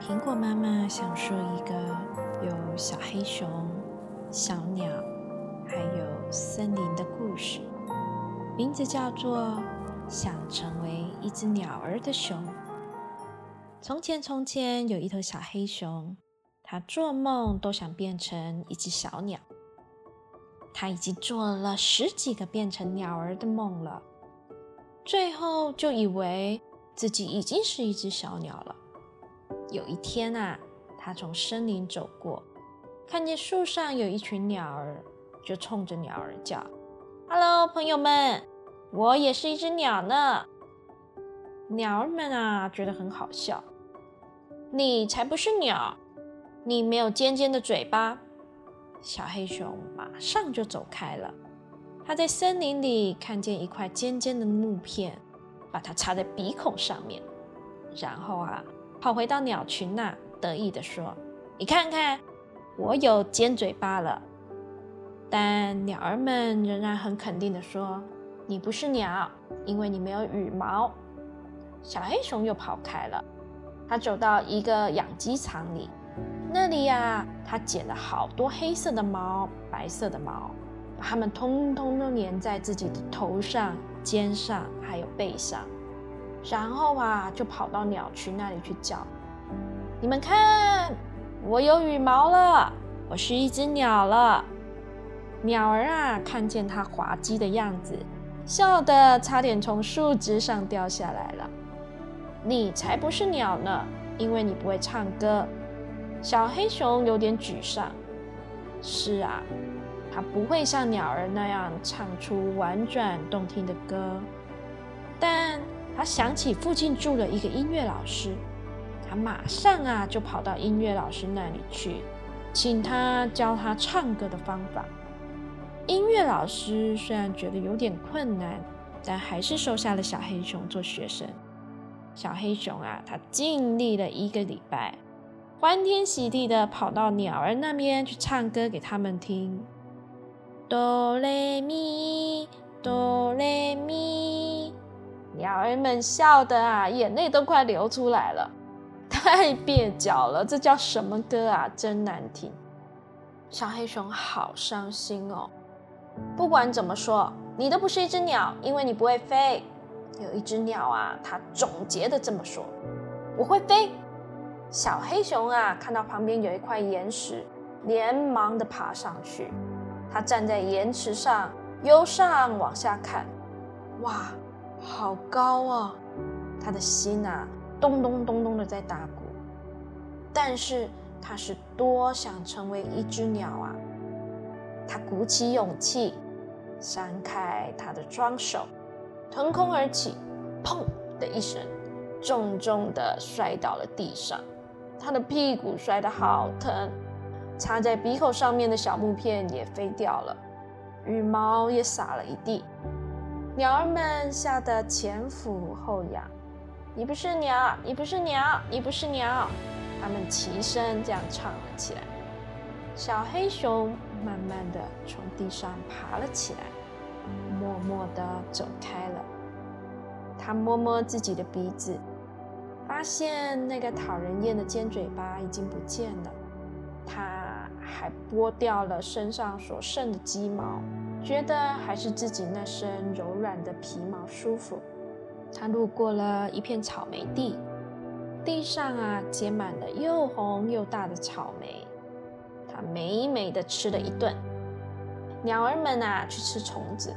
苹果妈妈想说一个有小黑熊、小鸟，还有森林的故事，名字叫做《想成为一只鸟儿的熊》。从前，从前有一头小黑熊，它做梦都想变成一只小鸟。它已经做了十几个变成鸟儿的梦了，最后就以为。自己已经是一只小鸟了。有一天啊，他从森林走过，看见树上有一群鸟儿，就冲着鸟儿叫：“Hello，朋友们，我也是一只鸟呢。”鸟儿们啊，觉得很好笑。你才不是鸟，你没有尖尖的嘴巴。小黑熊马上就走开了。他在森林里看见一块尖尖的木片。把它插在鼻孔上面，然后啊，跑回到鸟群那，得意地说：“你看看，我有尖嘴巴了。”但鸟儿们仍然很肯定地说：“你不是鸟，因为你没有羽毛。”小黑熊又跑开了。他走到一个养鸡场里，那里呀，他捡了好多黑色的毛、白色的毛，把它们通通都粘在自己的头上。肩上还有背上，然后啊，就跑到鸟群那里去叫：“你们看，我有羽毛了，我是一只鸟了。”鸟儿啊，看见它滑稽的样子，笑得差点从树枝上掉下来了。你才不是鸟呢，因为你不会唱歌。小黑熊有点沮丧。是啊。它不会像鸟儿那样唱出婉转动听的歌，但他想起附近住了一个音乐老师，他马上啊就跑到音乐老师那里去，请他教他唱歌的方法。音乐老师虽然觉得有点困难，但还是收下了小黑熊做学生。小黑熊啊，他尽力了一个礼拜，欢天喜地的跑到鸟儿那边去唱歌给他们听。哆来咪，哆来咪，鸟儿们笑得啊，眼泪都快流出来了，太蹩脚了，这叫什么歌啊？真难听！小黑熊好伤心哦。不管怎么说，你都不是一只鸟，因为你不会飞。有一只鸟啊，它总结的这么说：“我会飞。”小黑熊啊，看到旁边有一块岩石，连忙的爬上去。它站在岩石上，由上往下看，哇，好高啊！他的心啊，咚咚咚咚的在打鼓。但是他是多想成为一只鸟啊！他鼓起勇气，扇开他的双手，腾空而起，砰的一声，重重的摔倒了地上。他的屁股摔得好疼。插在鼻口上面的小木片也飞掉了，羽毛也洒了一地，鸟儿们吓得前俯后仰。你不是鸟，你不是鸟，你不是鸟，它们齐声这样唱了起来。小黑熊慢慢的从地上爬了起来，默默的走开了。它摸摸自己的鼻子，发现那个讨人厌的尖嘴巴已经不见了。它。还剥掉了身上所剩的鸡毛，觉得还是自己那身柔软的皮毛舒服。他路过了一片草莓地，地上啊结满了又红又大的草莓。他美美的吃了一顿。鸟儿们啊去吃虫子，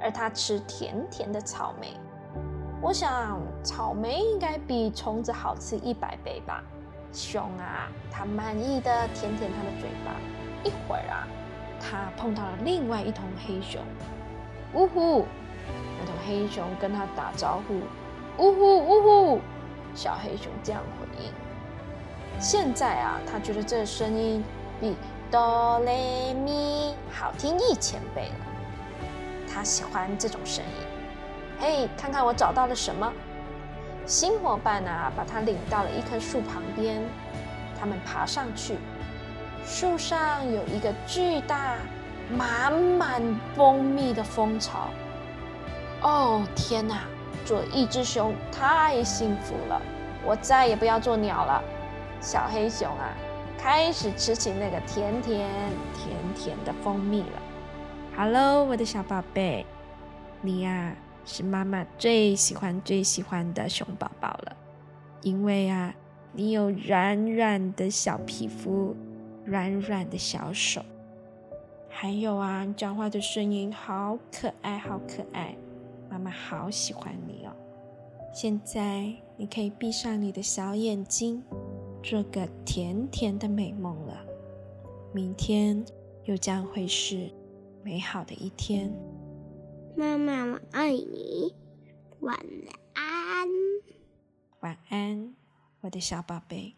而他吃甜甜的草莓。我想草莓应该比虫子好吃一百倍吧。熊啊，它满意的舔舔它的嘴巴。一会儿啊，它碰到了另外一头黑熊。呜呼！那头黑熊跟它打招呼。呜呼呜呼！小黑熊这样回应。现在啊，他觉得这声音比哆来咪好听一千倍了。他喜欢这种声音。嘿，看看我找到了什么！新伙伴啊，把他领到了一棵树旁边。他们爬上去，树上有一个巨大、满满蜂蜜的蜂巢。哦，天哪！做一只熊太幸福了，我再也不要做鸟了。小黑熊啊，开始吃起那个甜甜甜甜的蜂蜜了。Hello，我的小宝贝，你呀是妈妈最喜欢最喜欢的熊宝宝了，因为啊，你有软软的小皮肤，软软的小手，还有啊，你讲话的声音好可爱，好可爱，妈妈好喜欢你哦。现在你可以闭上你的小眼睛。做个甜甜的美梦了，明天又将会是美好的一天。妈妈，我爱你，晚安。晚安，我的小宝贝。